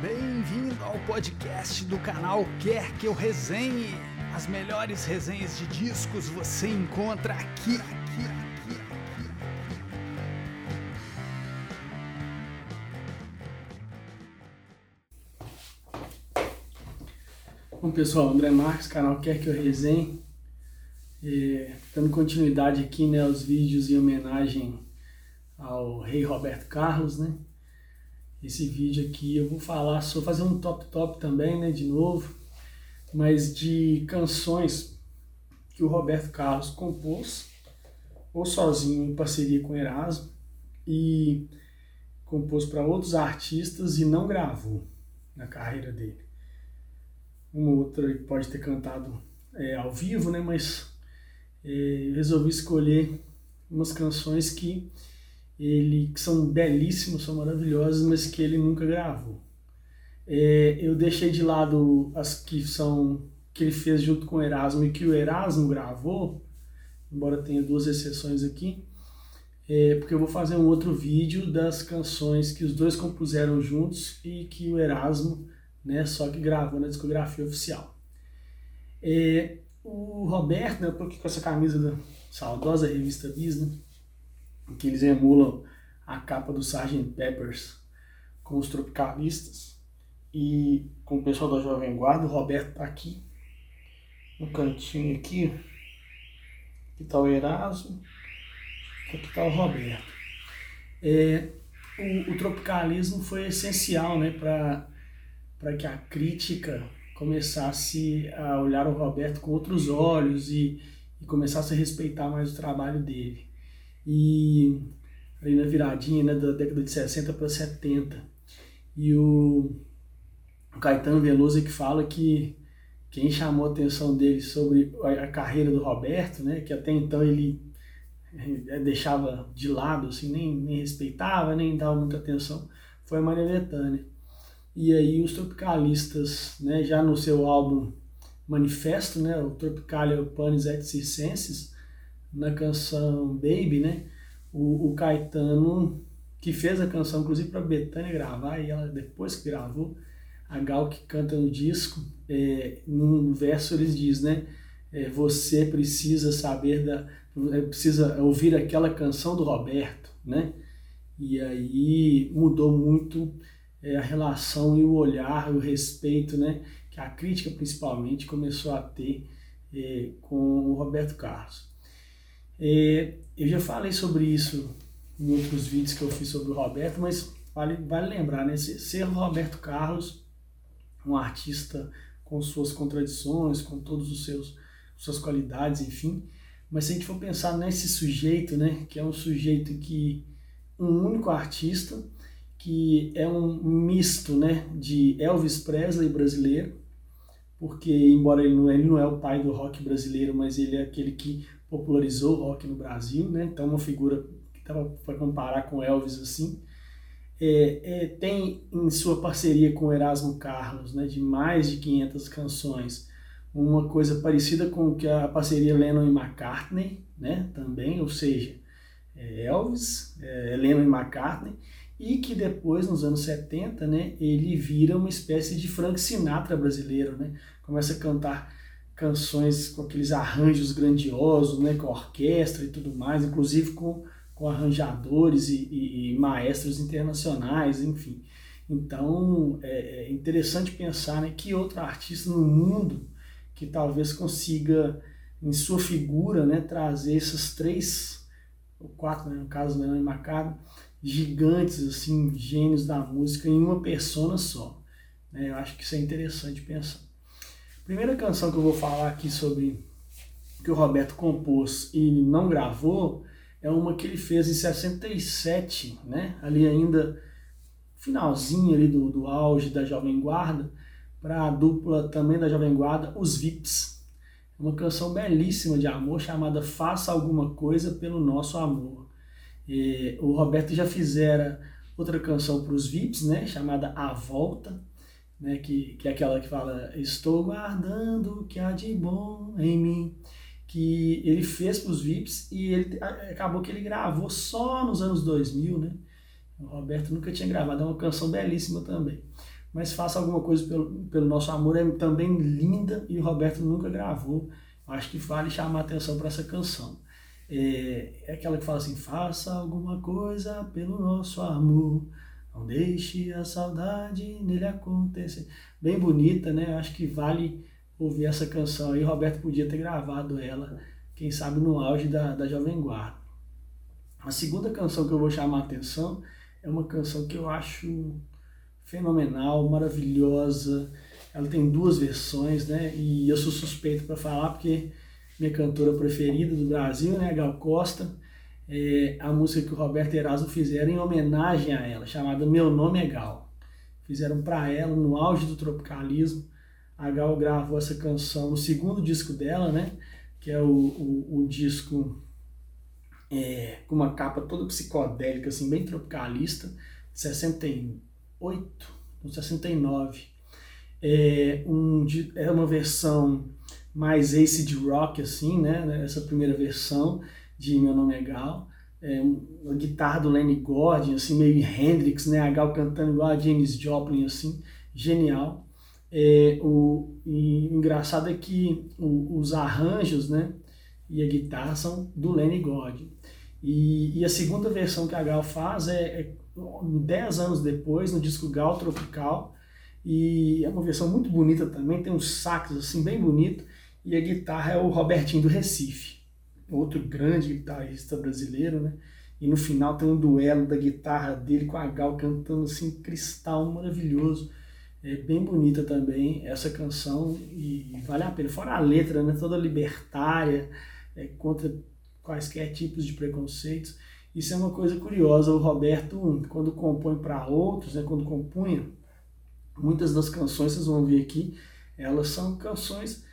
Bem-vindo ao podcast do canal Quer Que Eu Resenhe. As melhores resenhas de discos você encontra aqui, aqui, aqui, aqui. Bom pessoal, André Marques, canal Quer Que Eu Resenhe. É, dando continuidade aqui né, aos vídeos em homenagem ao rei Roberto Carlos, né? Esse vídeo aqui eu vou falar, só fazer um top top também, né, de novo, mas de canções que o Roberto Carlos compôs, ou sozinho em parceria com Erasmo, e compôs para outros artistas e não gravou na carreira dele. Uma outra pode ter cantado é, ao vivo, né, mas é, resolvi escolher umas canções que ele que são belíssimos, são maravilhosos, mas que ele nunca gravou. É, eu deixei de lado as que são que ele fez junto com o Erasmo e que o Erasmo gravou, embora tenha duas exceções aqui, é, porque eu vou fazer um outro vídeo das canções que os dois compuseram juntos e que o Erasmo, né, só que gravou na discografia oficial. É, o Roberto, né, eu tô aqui com essa camisa da saudosa revista Bis, que eles emulam a capa do Sgt. Peppers com os tropicalistas e com o pessoal da Jovem Guarda, o Roberto tá aqui no cantinho aqui, aqui tá o Erasmo, aqui tá o Roberto. É, o, o, tropicalismo foi essencial né, para que a crítica começasse a olhar o Roberto com outros olhos e, e começasse a respeitar mais o trabalho dele e ali na viradinha né, da década de 60 para 70. E o, o Caetano Veloso que fala que quem chamou a atenção dele sobre a, a carreira do Roberto, né, que até então ele eh, deixava de lado, assim, nem, nem respeitava, nem dava muita atenção, foi a Maria Bethânia. E aí os tropicalistas, né, já no seu álbum Manifesto, né, o Tropicalia Panis et Circenses, na canção Baby, né? O, o Caetano, que fez a canção, inclusive para Betânia gravar, e ela depois que gravou, a Gal que canta no disco, é, no verso eles diz, né? É, você precisa saber da, é, precisa ouvir aquela canção do Roberto, né? E aí mudou muito é, a relação e o olhar, o respeito, né? Que a crítica principalmente começou a ter é, com o Roberto Carlos. É, eu já falei sobre isso em outros vídeos que eu fiz sobre o Roberto, mas vale, vale lembrar, né? Ser o Roberto Carlos, um artista com suas contradições, com todos os seus suas qualidades, enfim. Mas se a gente for pensar nesse sujeito, né, que é um sujeito que um único artista, que é um misto, né, de Elvis Presley brasileiro, porque embora ele não, ele não é o pai do rock brasileiro, mas ele é aquele que popularizou o rock no Brasil, né? Então uma figura que dava para comparar com Elvis assim. É, é, tem em sua parceria com Erasmo Carlos, né, de mais de 500 canções, uma coisa parecida com que a parceria Lennon e McCartney, né, também, ou seja, é Elvis, é Lennon e McCartney, e que depois, nos anos 70, né, ele vira uma espécie de Frank Sinatra brasileiro, né, começa a cantar canções com aqueles arranjos grandiosos, né, com orquestra e tudo mais, inclusive com, com arranjadores e, e, e maestros internacionais, enfim. Então é, é interessante pensar né, que outro artista no mundo que talvez consiga, em sua figura, né, trazer esses três, ou quatro, né, no caso, Leonardo Macado, gigantes, assim, gênios da música em uma persona só. Né? Eu acho que isso é interessante pensar. Primeira canção que eu vou falar aqui sobre que o Roberto compôs e não gravou é uma que ele fez em 67, né? Ali ainda finalzinho ali do, do auge da Jovem Guarda, para a dupla também da Jovem Guarda, os Vips. Uma canção belíssima de amor chamada Faça Alguma Coisa pelo Nosso Amor. E o Roberto já fizera outra canção para os Vips, né? Chamada A Volta né, que, que é aquela que fala Estou guardando o que há de bom em mim, que ele fez para os VIPs e ele acabou que ele gravou só nos anos 2000, né? O Roberto nunca tinha gravado, é uma canção belíssima também. mas Faça Alguma Coisa pelo, pelo Nosso Amor é também linda e o Roberto nunca gravou. Acho que vale chamar atenção para essa canção. É, é aquela que fala assim: Faça alguma coisa pelo nosso amor, não deixe a saudade nele acontecer. Bem bonita, né? Acho que vale ouvir essa canção aí. Roberto podia ter gravado ela, quem sabe no auge da, da Jovem Guarda. A segunda canção que eu vou chamar a atenção é uma canção que eu acho fenomenal, maravilhosa. Ela tem duas versões, né? E eu sou suspeito para falar porque minha cantora preferida do Brasil, né, Gal Costa, é a música que o Roberto Erasmo fizeram em homenagem a ela, chamada Meu Nome é Gal. Fizeram para ela no auge do tropicalismo. A Gal gravou essa canção no segundo disco dela, né? Que é o, o, o disco é, com uma capa toda psicodélica, assim, bem tropicalista, 68, 69. É, um, é uma versão mais acid rock, assim, né? Essa primeira versão de Meu Nome é Gal. É, uma guitarra do Lenny Gordon, assim, meio Hendrix, né? A Gal cantando igual a James Joplin, assim, genial. É, o, e o engraçado é que o, os arranjos, né? E a guitarra são do Lenny Gordon. E, e, a segunda versão que a Gal faz é, é 10 anos depois, no disco Gal Tropical, e é uma versão muito bonita também, tem uns sax assim bem bonito, e a guitarra é o Robertinho do Recife, outro grande guitarrista brasileiro, né? E no final tem um duelo da guitarra dele com a Gal cantando assim, cristal maravilhoso. É bem bonita também essa canção e vale a pena. Fora a letra, né? Toda libertária, é, contra quaisquer tipos de preconceitos. Isso é uma coisa curiosa. O Roberto, quando compõe para outros, né, quando compunha, muitas das canções, vocês vão ver aqui, elas são canções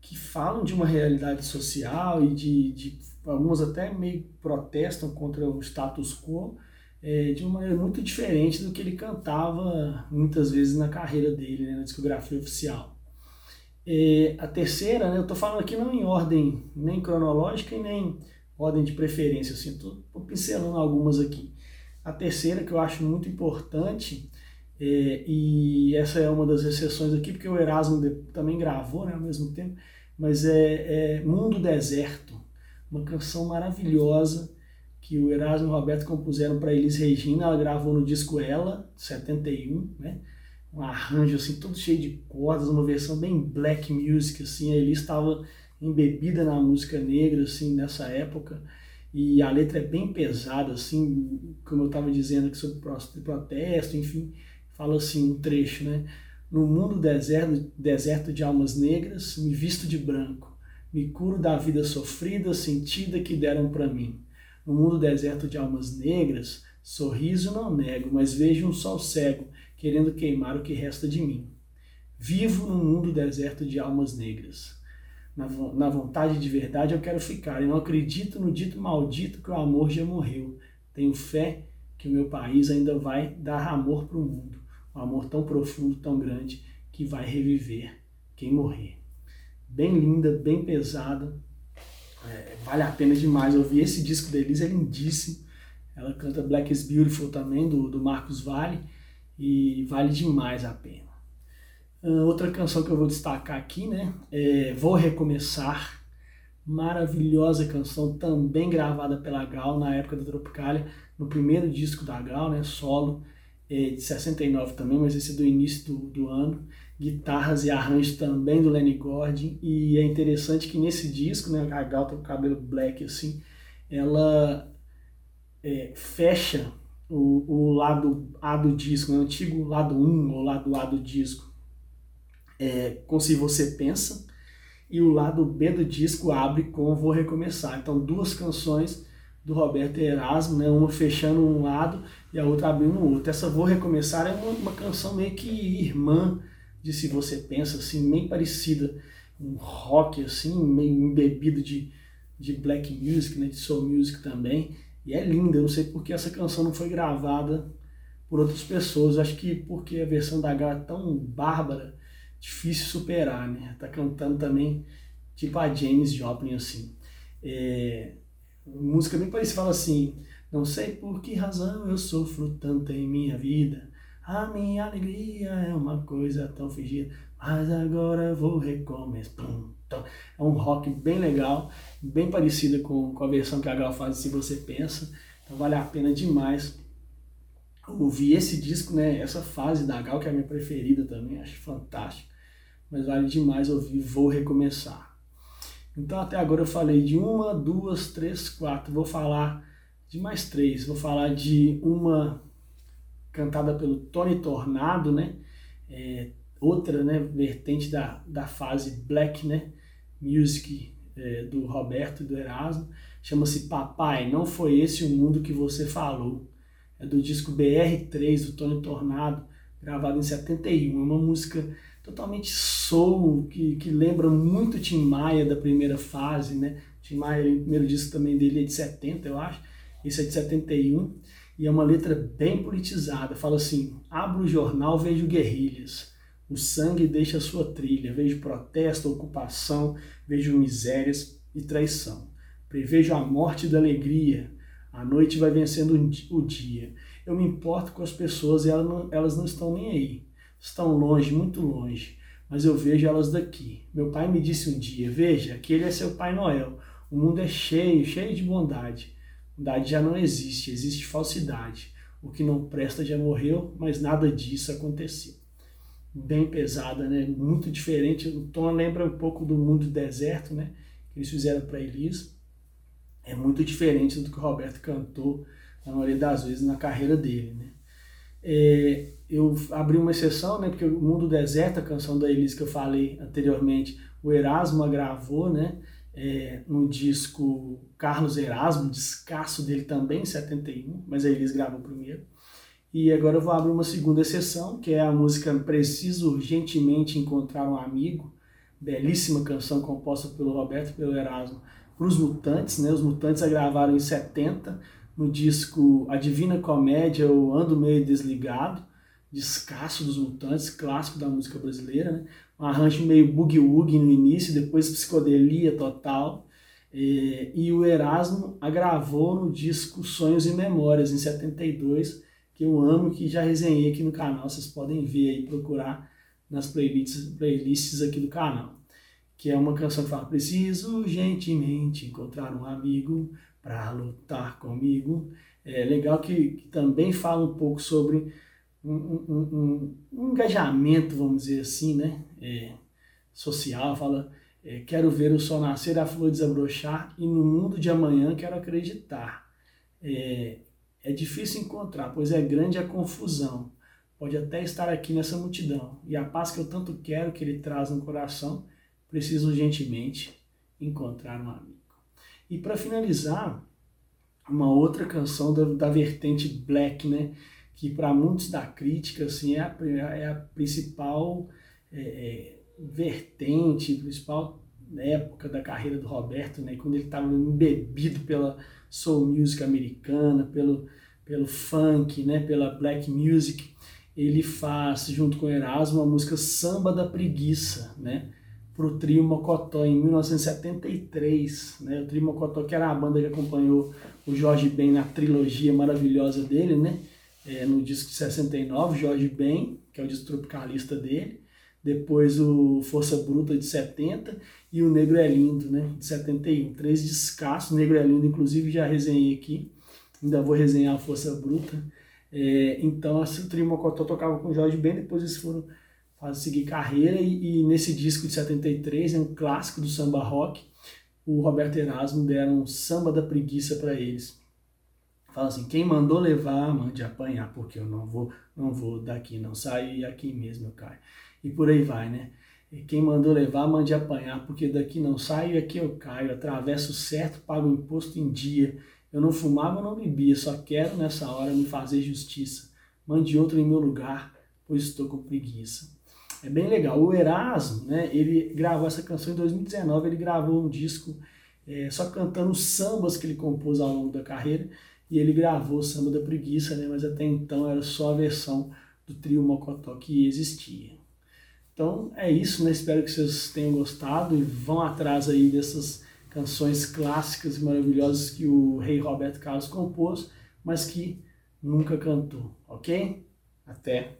que falam de uma realidade social e de, de algumas até meio protestam contra o status quo é, de uma maneira muito diferente do que ele cantava muitas vezes na carreira dele, né, na discografia oficial. É, a terceira, né, eu estou falando aqui não em ordem nem cronológica e nem ordem de preferência, assim, estou pincelando algumas aqui. A terceira, que eu acho muito importante, é, e essa é uma das exceções aqui, porque o Erasmo também gravou né, ao mesmo tempo, mas é, é Mundo Deserto, uma canção maravilhosa que o Erasmo e o Roberto compuseram para Elis Regina, ela gravou no disco Ela, 71, né? um arranjo assim, todo cheio de cordas, uma versão bem black music, assim, a Elis estava embebida na música negra, assim, nessa época, e a letra é bem pesada, assim, como eu estava dizendo aqui sobre protesto, enfim, fala assim um trecho, né? No mundo deserto, deserto de almas negras, me visto de branco, me curo da vida sofrida, sentida que deram para mim. No mundo deserto de almas negras, sorriso não nego, mas vejo um sol cego, querendo queimar o que resta de mim. Vivo no mundo deserto de almas negras na, na vontade de verdade eu quero ficar. Eu não acredito no dito maldito que o amor já morreu. Tenho fé que o meu país ainda vai dar amor para o mundo. Um amor tão profundo, tão grande, que vai reviver quem morrer. Bem linda, bem pesada. É, vale a pena demais ouvir. Esse disco da Elisa é lindíssimo. Ela canta Black is Beautiful também, do, do Marcos Vale. E vale demais a pena. Uh, outra canção que eu vou destacar aqui, né, é Vou Recomeçar, maravilhosa canção, também gravada pela Gal na época da Tropicália, no primeiro disco da Gal, né, solo, de 69 também, mas esse é do início do, do ano, guitarras e arranjos também do Lenny Gordon, e é interessante que nesse disco, né, a Gal tem o cabelo black assim, ela é, fecha o, o lado A do disco, né, o antigo lado 1 ou lado A do disco, é, com Se Você Pensa, e o lado B do disco abre com Vou Recomeçar. Então, duas canções do Roberto Erasmo, né? uma fechando um lado e a outra abrindo o outro. Essa Vou Recomeçar é uma, uma, canção meio que irmã de Se Você Pensa, assim, meio parecida, um rock, assim, meio embebido de, de black music, né? de soul music também. E é linda, eu não sei porque essa canção não foi gravada por outras pessoas, acho que porque a versão da H é tão bárbara difícil superar, né? Tá cantando também tipo a James Joplin, assim. É, música bem parecida, fala assim, não sei por que razão eu sofro tanto em minha vida, A minha alegria é uma coisa tão fingida, mas agora vou recomeçar. É um rock bem legal, bem parecido com, com a versão que a Gal faz Se Você Pensa. Então vale a pena demais ouvir esse disco, né? Essa fase da Gal, que é a minha preferida também, acho fantástico. Mas vale demais ouvir Vou Recomeçar. Então até agora eu falei de uma, duas, três, quatro. Vou falar de mais três. Vou falar de uma cantada pelo Tony Tornado, né? É, outra né, vertente da, da fase black né, music é, do Roberto e do Erasmo. Chama-se Papai, Não Foi Esse o Mundo Que Você Falou. É do disco BR3 do Tony Tornado, gravado em 71. É uma música totalmente soul, que, que lembra muito Tim Maia da primeira fase. Né? Tim Maia, o primeiro disco também dele é de 70, eu acho. Esse é de 71 e é uma letra bem politizada. Fala assim: abro o jornal, vejo guerrilhas. O sangue deixa sua trilha. Vejo protesto, ocupação, vejo misérias e traição. Prevejo a morte da alegria. A noite vai vencendo o dia. Eu me importo com as pessoas e elas não, elas não estão nem aí. Estão longe, muito longe. Mas eu vejo elas daqui. Meu pai me disse um dia: Veja, aquele é seu Pai Noel. O mundo é cheio, cheio de bondade. Bondade já não existe, existe falsidade. O que não presta já morreu, mas nada disso aconteceu. Bem pesada, né? Muito diferente. O tom lembra um pouco do mundo do deserto, né? Que eles fizeram para Elis. É muito diferente do que o Roberto cantou na maioria das vezes na carreira dele, né? É, eu abri uma exceção, né? Porque o Mundo Deserto, a canção da Elis que eu falei anteriormente, o Erasmo gravou, né? é, no disco Carlos Erasmo, descasso dele também, em 71, mas aí eles gravam primeiro. E agora eu vou abrir uma segunda exceção, que é a música Preciso Urgentemente Encontrar um Amigo, belíssima canção composta pelo Roberto pelo Erasmo, para os Mutantes, né? Os Mutantes a gravaram em 70, no disco A Divina Comédia, ou Ando Meio Desligado, descasso dos Mutantes, clássico da música brasileira, né? um arranjo meio boogie-woogie no início, depois psicodelia total. É, e o Erasmo agravou no disco Sonhos e Memórias, em 72, que eu amo, que já resenhei aqui no canal, vocês podem ver aí, procurar nas playlists, playlists aqui do canal. Que é uma canção que fala: Preciso gentilmente encontrar um amigo para lutar comigo. É legal que, que também fala um pouco sobre um, um, um, engajamento, vamos dizer assim, né? É, social, fala, é, quero ver o sol nascer, a flor desabrochar e no mundo de amanhã quero acreditar. É, é difícil encontrar, pois é grande a confusão. Pode até estar aqui nessa multidão. E a paz que eu tanto quero que ele traz no coração, preciso urgentemente encontrar um amigo. E para finalizar, uma outra canção da, da vertente black, né? que para muitos da crítica assim, é, a, é a principal é, é, vertente, principal época da carreira do Roberto, né, quando ele estava embebido pela soul music americana, pelo, pelo funk, né, pela black music, ele faz, junto com Erasmo, a música Samba da Preguiça, né, para o Trio Mocotó, em 1973. Né, o Trio Mocotó, que era a banda que acompanhou o Jorge Ben na trilogia maravilhosa dele, né, é, no disco de 69, Jorge Ben, que é o disco tropicalista dele, depois o Força Bruta de 70 e o Negro é Lindo, né, de 71. Três descassos, Negro é Lindo, inclusive já resenhei aqui, ainda vou resenhar a Força Bruta. É, então, assim, o Trio Mocotó tocava com o Jorge Ben, depois eles foram fazer, seguir carreira e, e, nesse disco de 73, é um clássico do samba rock, o Roberto Erasmo deram um samba da preguiça para eles. Fala assim, quem mandou levar, mande apanhar, porque eu não vou, não vou daqui, não saio e aqui mesmo eu caio. E por aí vai, né? E quem mandou levar, mande apanhar, porque daqui não saio e aqui eu caio. Atravesso certo, pago o imposto em dia. Eu não fumava, não bebia, só quero nessa hora me fazer justiça. Mande outro em meu lugar, pois estou com preguiça. É bem legal. O Erasmo, né, ele gravou essa canção em 2019, ele gravou um disco é, só cantando sambas que ele compôs ao longo da carreira e ele gravou o Samba da Preguiça, né? mas até então era só a versão do trio Mocotó que existia. Então é isso, né? espero que vocês tenham gostado e vão atrás aí dessas canções clássicas e maravilhosas que o rei Roberto Carlos compôs, mas que nunca cantou, ok? Até!